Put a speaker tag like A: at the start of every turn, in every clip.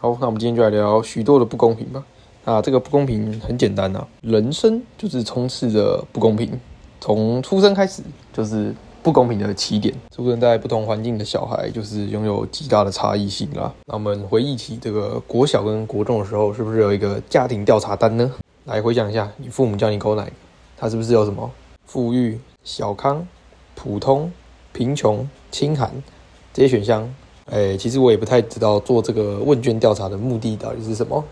A: 好，那我们今天就来聊许多的不公平吧。那，这个不公平很简单啊，人生就是充斥着不公平，从出生开始就是不公平的起点。出生在不同环境的小孩，就是拥有极大的差异性啦。那我们回忆起这个国小跟国中的时候，是不是有一个家庭调查单呢？来回想一下，你父母叫你勾哪个？他是不是有什么富裕、小康、普通、贫穷、清寒这些选项？哎，其实我也不太知道做这个问卷调查的目的到底是什么。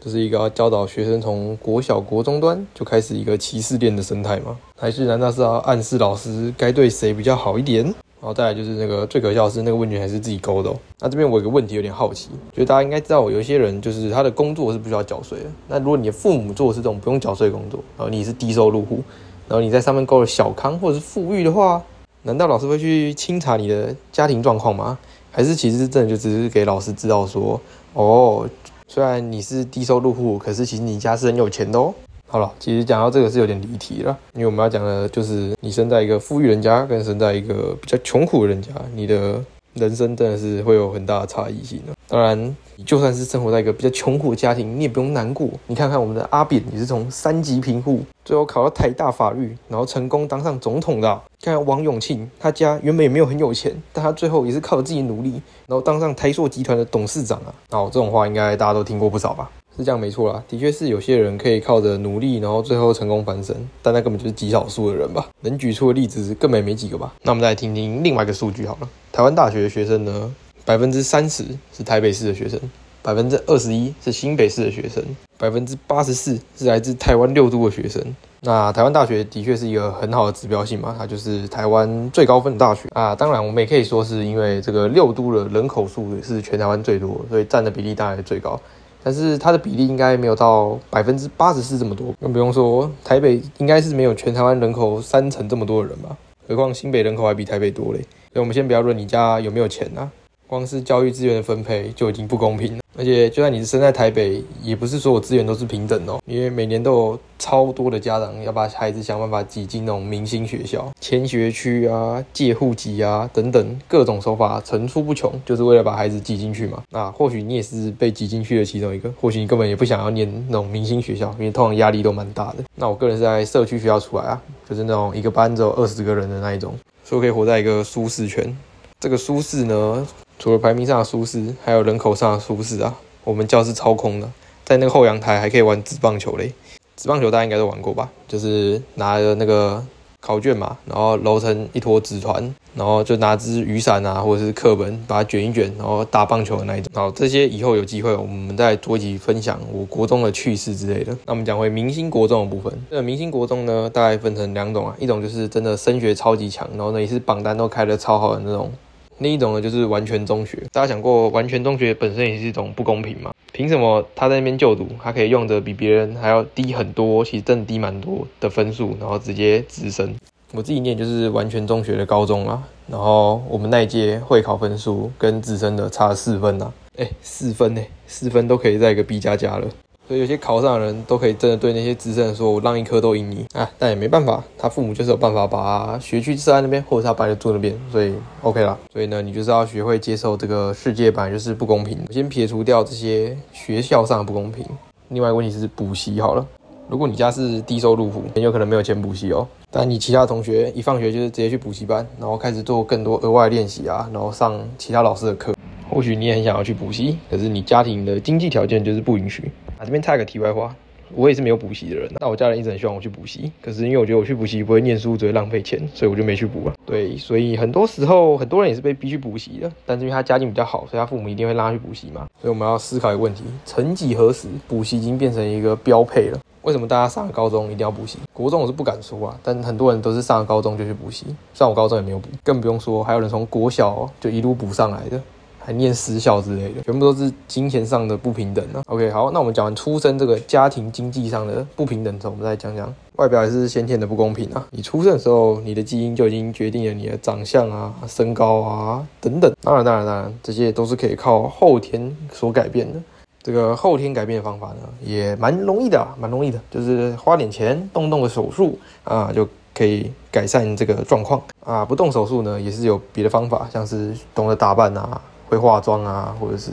A: 这是一个要教导学生从国小、国中端就开始一个歧视链的生态吗？还是难道是要暗示老师该对谁比较好一点？然后再来就是那个最可笑的是那个问卷还是自己勾的。那这边我有个问题有点好奇，就大家应该知道，有一些人就是他的工作是不需要缴税的。那如果你的父母做的是这种不用缴税工作，然后你是低收入户，然后你在上面勾了小康或者是富裕的话，难道老师会去清查你的家庭状况吗？还是其实真的就只是给老师知道说，哦，虽然你是低收入户，可是其实你家是很有钱的哦。好了，其实讲到这个是有点离题了，因为我们要讲的就是你生在一个富裕人家，跟生在一个比较穷苦的人家，你的。人生真的是会有很大的差异性的。当然，你就算是生活在一个比较穷苦的家庭，你也不用难过。你看看我们的阿扁，也是从三级贫户，最后考到台大法律，然后成功当上总统的。看看王永庆，他家原本也没有很有钱，但他最后也是靠着自己努力，然后当上台塑集团的董事长啊。哦，这种话应该大家都听过不少吧？是这样没错啦，的确是有些人可以靠着努力，然后最后成功翻身，但那根本就是极少数的人吧？能举出的例子根本没几个吧？那我们再来听听另外一个数据好了。台湾大学的学生呢，百分之三十是台北市的学生，百分之二十一是新北市的学生，百分之八十四是来自台湾六都的学生。那台湾大学的确是一个很好的指标性嘛，它就是台湾最高分的大学啊。当然，我们也可以说是因为这个六都的人口数是全台湾最多，所以占的比例当然最高。但是它的比例应该没有到百分之八十四这么多，更不用说台北应该是没有全台湾人口三成这么多的人吧？何况新北人口还比台北多嘞。所以我们先不要论你家有没有钱啊，光是教育资源的分配就已经不公平了。而且，就算你是生在台北，也不是所有资源都是平等哦。因为每年都有超多的家长要把孩子想办法挤进那种明星学校、迁学区啊、借户籍啊等等各种手法层出不穷，就是为了把孩子挤进去嘛。那或许你也是被挤进去的其中一个，或许你根本也不想要念那种明星学校，因为通常压力都蛮大的。那我个人是在社区学校出来啊，就是那种一个班只有二十个人的那一种，所以可以活在一个舒适圈。这个舒适呢？除了排名上的舒适，还有人口上的舒适啊！我们教室超空的，在那个后阳台还可以玩纸棒球嘞。纸棒球大家应该都玩过吧？就是拿着那个考卷嘛，然后揉成一坨纸团，然后就拿支雨伞啊，或者是课本，把它卷一卷，然后打棒球的那一种。好，这些以后有机会我们再做一集分享我国中的趣事之类的。那我们讲回明星国中的部分。这明星国中呢，大概分成两种啊，一种就是真的升学超级强，然后呢也是榜单都开的超好的那种。另一种呢，就是完全中学。大家想过，完全中学本身也是一种不公平吗？凭什么他在那边就读，他可以用的比别人还要低很多，其实真的低蛮多的分数，然后直接直升？我自己念就是完全中学的高中啦，然后我们那一届会考分数跟直升的差四分呐，哎，四分呢，四分都可以在一个 B 加加了。所以有些考上的人都可以真的对那些资深说：“我让一科都赢你啊！”但也没办法，他父母就是有办法把学区设在那边，或者他摆在住那边，所以 OK 啦。所以呢，你就是要学会接受这个世界本来就是不公平。先撇除掉这些学校上的不公平，另外一个问题是补习好了。如果你家是低收入户，很有可能没有钱补习哦。但你其他同学一放学就是直接去补习班，然后开始做更多额外练习啊，然后上其他老师的课。或许你也很想要去补习，可是你家庭的经济条件就是不允许。啊，这边插个题外话，我也是没有补习的人。那我家人一直很希望我去补习，可是因为我觉得我去补习不会念书，只会浪费钱，所以我就没去补了。对，所以很多时候很多人也是被逼去补习的。但是因为他家境比较好，所以他父母一定会拉他去补习嘛。所以我们要思考一个问题：曾几何时，补习已经变成一个标配了。为什么大家上了高中一定要补习？国中我是不敢说啊，但很多人都是上了高中就去补习。虽然我高中也没有补，更不用说还有人从国小就一路补上来的。还念私校之类的，全部都是金钱上的不平等啊。OK，好，那我们讲完出生这个家庭经济上的不平等之后，我们再讲讲外表也是先天的不公平啊。你出生的时候，你的基因就已经决定了你的长相啊、身高啊等等。当然，当然，当然，这些都是可以靠后天所改变的。这个后天改变的方法呢，也蛮容易的，蛮容易的，就是花点钱动动个手术啊，就可以改善这个状况啊。不动手术呢，也是有别的方法，像是懂得打扮啊。会化妆啊，或者是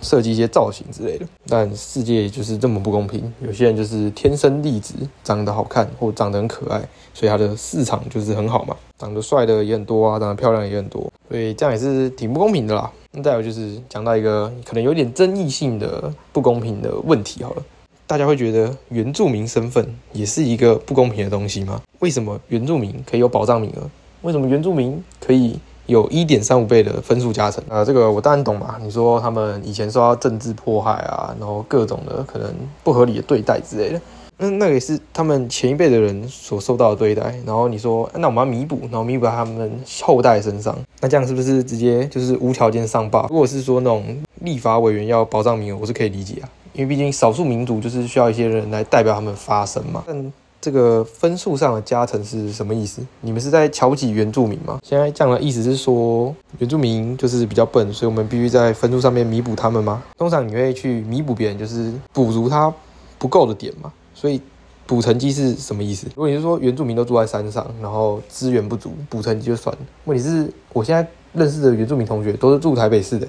A: 设计一些造型之类的。但世界就是这么不公平，有些人就是天生丽质，长得好看或长得很可爱，所以他的市场就是很好嘛。长得帅的也很多啊，长得漂亮也很多，所以这样也是挺不公平的啦。那再有就是讲到一个可能有点争议性的不公平的问题好了。大家会觉得原住民身份也是一个不公平的东西吗？为什么原住民可以有保障名额？为什么原住民可以有一点三五倍的分数加成？啊，这个我当然懂嘛。你说他们以前受到政治迫害啊，然后各种的可能不合理的对待之类的，那那也是他们前一辈的人所受到的对待。然后你说，那我们要弥补，然后弥补在他们后代身上，那这样是不是直接就是无条件上报？如果是说那种立法委员要保障名额，我是可以理解啊。因为毕竟少数民族就是需要一些人来代表他们发声嘛。这个分数上的加成是什么意思？你们是在瞧不起原住民吗？现在这样的意思是说原住民就是比较笨，所以我们必须在分数上面弥补他们吗？通常你会去弥补别人，就是补足他不够的点嘛。所以补成绩是什么意思？如果你是说原住民都住在山上，然后资源不足，补成绩就算了。问题是我现在认识的原住民同学都是住台北市的。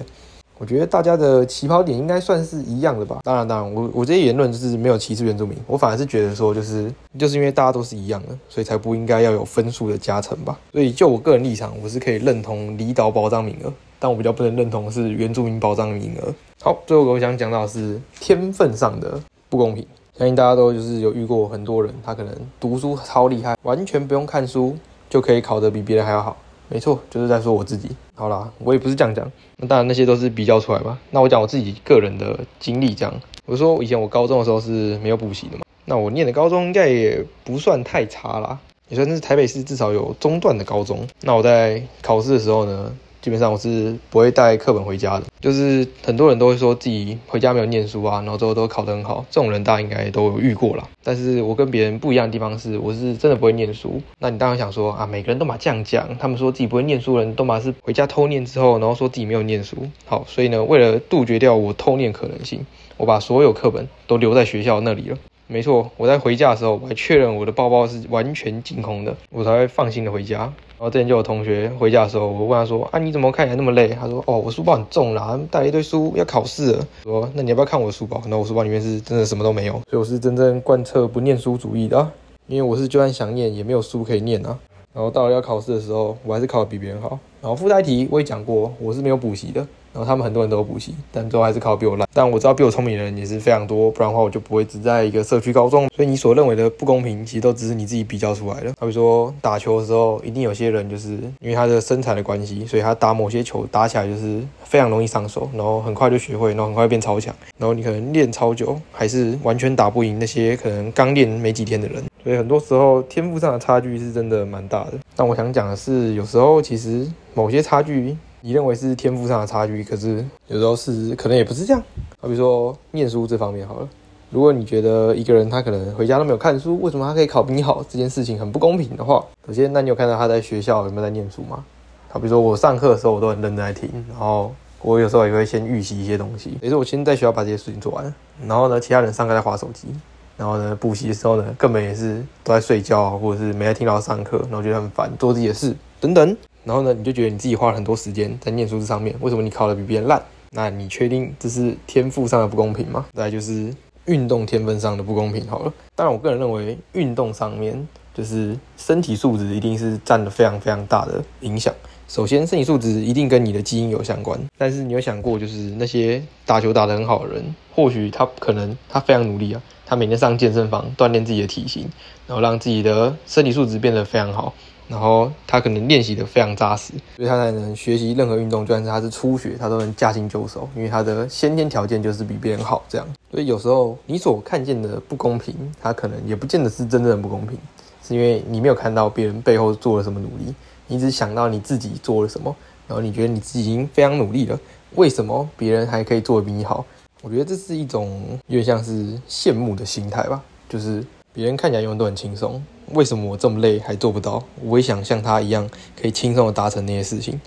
A: 我觉得大家的起跑点应该算是一样的吧。当然，当然，我我这些言论就是没有歧视原住民，我反而是觉得说，就是就是因为大家都是一样的，所以才不应该要有分数的加成吧。所以就我个人立场，我是可以认同离岛保障名额，但我比较不能认同的是原住民保障名额。好，最后我想讲到是天分上的不公平。相信大家都就是有遇过很多人，他可能读书超厉害，完全不用看书就可以考得比别人还要好。没错，就是在说我自己。好啦，我也不是这样讲。那当然那些都是比较出来吧。那我讲我自己个人的经历，这样。我说以前我高中的时候是没有补习的嘛。那我念的高中应该也不算太差啦，也算是台北市至少有中段的高中。那我在考试的时候呢？基本上我是不会带课本回家的，就是很多人都会说自己回家没有念书啊，然后最后都考得很好，这种人大家应该都有遇过了。但是我跟别人不一样的地方是，我是真的不会念书。那你当然想说啊，每个人都把这样讲，他们说自己不会念书的人都把是回家偷念之后，然后说自己没有念书。好，所以呢，为了杜绝掉我偷念可能性，我把所有课本都留在学校那里了。没错，我在回家的时候，我还确认我的包包是完全净空的，我才会放心的回家。然后之前就有同学回家的时候，我问他说：“啊，你怎么看起来那么累？”他说：“哦，我书包很重啦，带一堆书要考试了。”说：“那你要不要看我的书包？”那我书包里面是真的什么都没有，所以我是真正贯彻不念书主义的，因为我是就算想念也没有书可以念啊。然后到了要考试的时候，我还是考得比别人好。然后附带题我也讲过，我是没有补习的。然后他们很多人都有补习，但最后还是考比我烂。但我知道比我聪明的人也是非常多，不然的话我就不会只在一个社区高中。所以你所认为的不公平，其实都只是你自己比较出来的。好比说打球的时候，一定有些人就是因为他的身材的关系，所以他打某些球打起来就是非常容易上手，然后很快就学会，然后很快变超强。然后你可能练超久，还是完全打不赢那些可能刚练没几天的人。所以很多时候天赋上的差距是真的蛮大的。但我想讲的是，有时候其实某些差距。你认为是天赋上的差距，可是有时候是可能也不是这样。好比说念书这方面好了，如果你觉得一个人他可能回家都没有看书，为什么他可以考比你好？这件事情很不公平的话，首先，那你有看到他在学校有没有在念书吗？好比说我上课的时候我都很认真在听，然后我有时候也会先预习一些东西，也是我先在学校把这些事情做完，然后呢，其他人上课在划手机，然后呢，补习的时候呢，根本也是都在睡觉，或者是没在听到上课，然后觉得很烦，做自己的事等等。然后呢，你就觉得你自己花了很多时间在念书这上面，为什么你考的比别人烂？那你确定这是天赋上的不公平吗？再就是运动天分上的不公平。好了，当然我个人认为运动上面就是身体素质一定是占了非常非常大的影响。首先，身体素质一定跟你的基因有相关，但是你有想过，就是那些打球打得很好的人，或许他可能他非常努力啊，他每天上健身房锻炼自己的体型，然后让自己的身体素质变得非常好。然后他可能练习的非常扎实，所以他才能学习任何运动，就算是他是初学，他都能驾轻就熟，因为他的先天条件就是比别人好。这样，所以有时候你所看见的不公平，他可能也不见得是真正的不公平，是因为你没有看到别人背后做了什么努力，你只想到你自己做了什么，然后你觉得你自己已经非常努力了，为什么别人还可以做的比你好？我觉得这是一种有点像是羡慕的心态吧，就是别人看起来永远都很轻松。为什么我这么累还做不到？我也想像他一样，可以轻松的达成那些事情，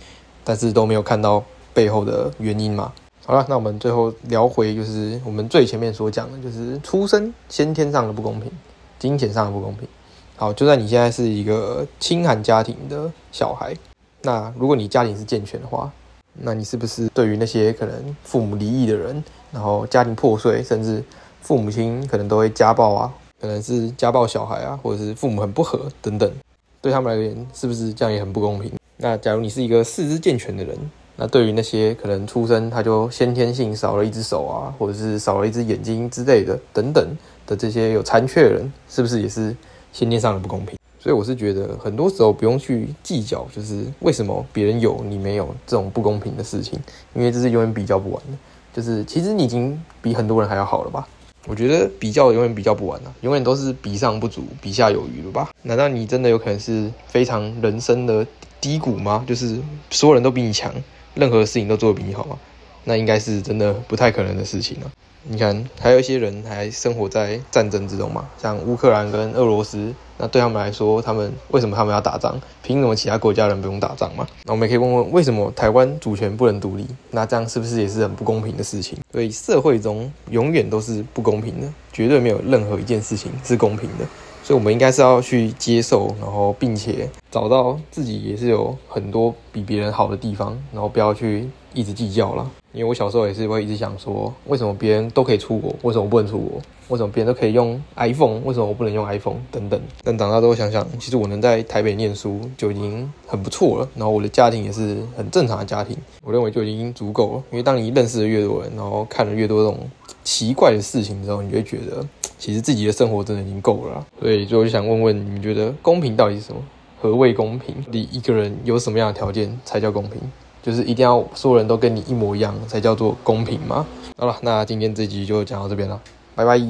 A: 但是都没有看到背后的原因嘛。好了，那我们最后聊回，就是我们最前面所讲的，就是出生先天上的不公平，金钱上的不公平。好，就算你现在是一个清寒家庭的小孩，那如果你家庭是健全的话，那你是不是对于那些可能父母离异的人，然后家庭破碎，甚至父母亲可能都会家暴啊，可能是家暴小孩啊，或者是父母很不和等等，对他们而言，是不是这样也很不公平？那假如你是一个四肢健全的人，那对于那些可能出生他就先天性少了一只手啊，或者是少了一只眼睛之类的等等的这些有残缺的人，是不是也是先天上的不公平？所以我是觉得很多时候不用去计较，就是为什么别人有你没有这种不公平的事情，因为这是永远比较不完的。就是其实你已经比很多人还要好了吧？我觉得比较永远比较不完啊，永远都是比上不足，比下有余了吧？难道你真的有可能是非常人生的低谷吗？就是所有人都比你强，任何事情都做得比你好吗？那应该是真的不太可能的事情了。你看，还有一些人还生活在战争之中嘛，像乌克兰跟俄罗斯，那对他们来说，他们为什么他们要打仗？凭什么其他国家人不用打仗嘛？那我们也可以问问，为什么台湾主权不能独立？那这样是不是也是很不公平的事情？所以社会中永远都是不公平的，绝对没有任何一件事情是公平的。所以，我们应该是要去接受，然后并且找到自己也是有很多比别人好的地方，然后不要去一直计较了。因为我小时候也是会一直想说，为什么别人都可以出国，为什么不能出国？为什么别人都可以用 iPhone，为什么我不能用 iPhone？等等。但长大之后想想，其实我能在台北念书就已经很不错了。然后我的家庭也是很正常的家庭，我认为就已经足够了。因为当你认识的越多人，然后看了越多这种奇怪的事情之后，你就会觉得。其实自己的生活真的已经够了，所以最后就想问问你们觉得公平到底是什么？何谓公平？你一个人有什么样的条件才叫公平？就是一定要所有人都跟你一模一样才叫做公平吗？好了，那今天这集就讲到这边了，拜拜。